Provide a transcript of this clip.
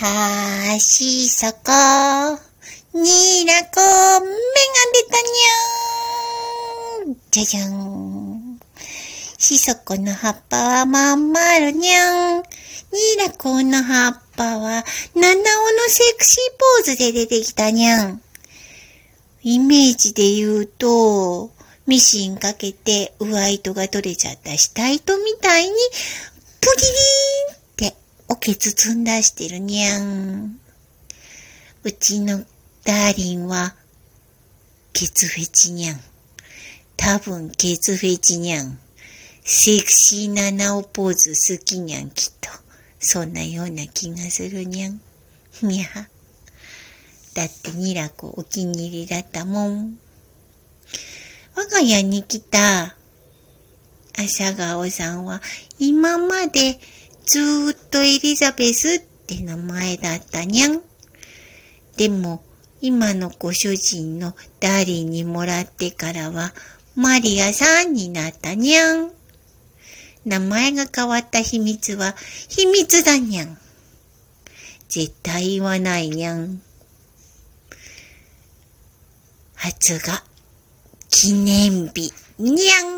はーしそこ、にらこ、芽が出たにゃーん。じゃじゃん。しそこの葉っぱはまん丸にゃん。にらこの葉っぱは、七尾のセクシーポーズで出てきたにゃん。イメージで言うと、ミシンかけて上糸が取れちゃった下糸みたいに、プリリーンおけ包んだしてるにゃん。うちのダーリンは、ケツフェチにゃん。多分ケツフェチにゃん。セクシーなナオポーズ好きにゃんきっと。そんなような気がするにゃん。にゃ。だってニラコお気に入りだったもん。我が家に来た朝顔さんは今までずーっとエリザベスって名前だったにゃん。でも今のご主人のダーリンにもらってからはマリアさんになったにゃん。名前が変わった秘密は秘密だにゃん。絶対言わないにゃん。初が記念日にゃん。